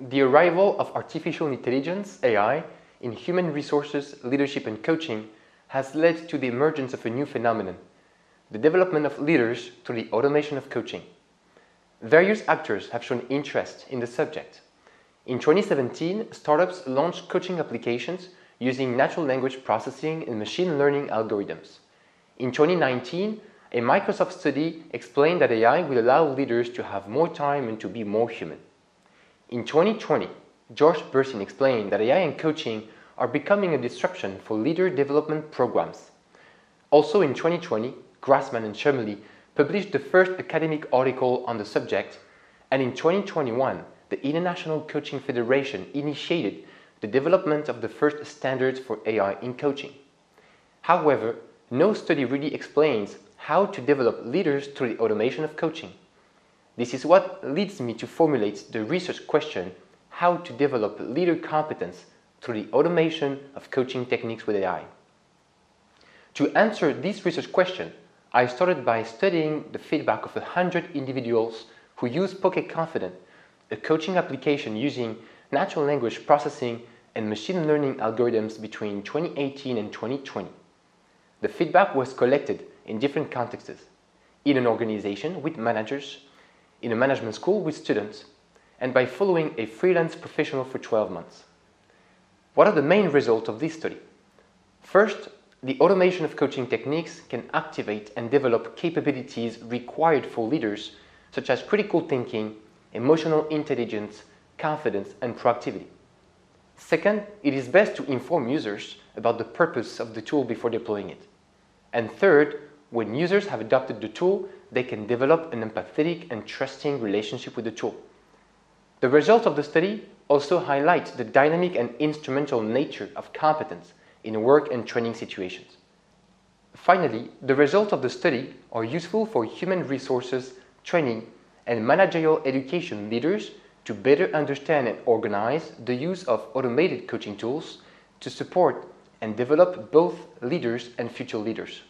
The arrival of artificial intelligence, AI, in human resources, leadership, and coaching has led to the emergence of a new phenomenon the development of leaders through the automation of coaching. Various actors have shown interest in the subject. In 2017, startups launched coaching applications using natural language processing and machine learning algorithms. In 2019, a Microsoft study explained that AI will allow leaders to have more time and to be more human. In 2020, George Bersin explained that AI and coaching are becoming a disruption for leader development programs. Also in 2020, Grassmann and Schermuly published the first academic article on the subject, and in 2021, the International Coaching Federation initiated the development of the first standards for AI in coaching. However, no study really explains how to develop leaders through the automation of coaching. This is what leads me to formulate the research question how to develop leader competence through the automation of coaching techniques with AI. To answer this research question, I started by studying the feedback of 100 individuals who use Pocket Confidant, a coaching application using natural language processing and machine learning algorithms between 2018 and 2020. The feedback was collected in different contexts in an organization with managers, in a management school with students, and by following a freelance professional for 12 months. What are the main results of this study? First, the automation of coaching techniques can activate and develop capabilities required for leaders, such as critical thinking, emotional intelligence, confidence, and proactivity. Second, it is best to inform users about the purpose of the tool before deploying it. And third, when users have adopted the tool, they can develop an empathetic and trusting relationship with the tool. The results of the study also highlight the dynamic and instrumental nature of competence in work and training situations. Finally, the results of the study are useful for human resources, training, and managerial education leaders to better understand and organize the use of automated coaching tools to support and develop both leaders and future leaders.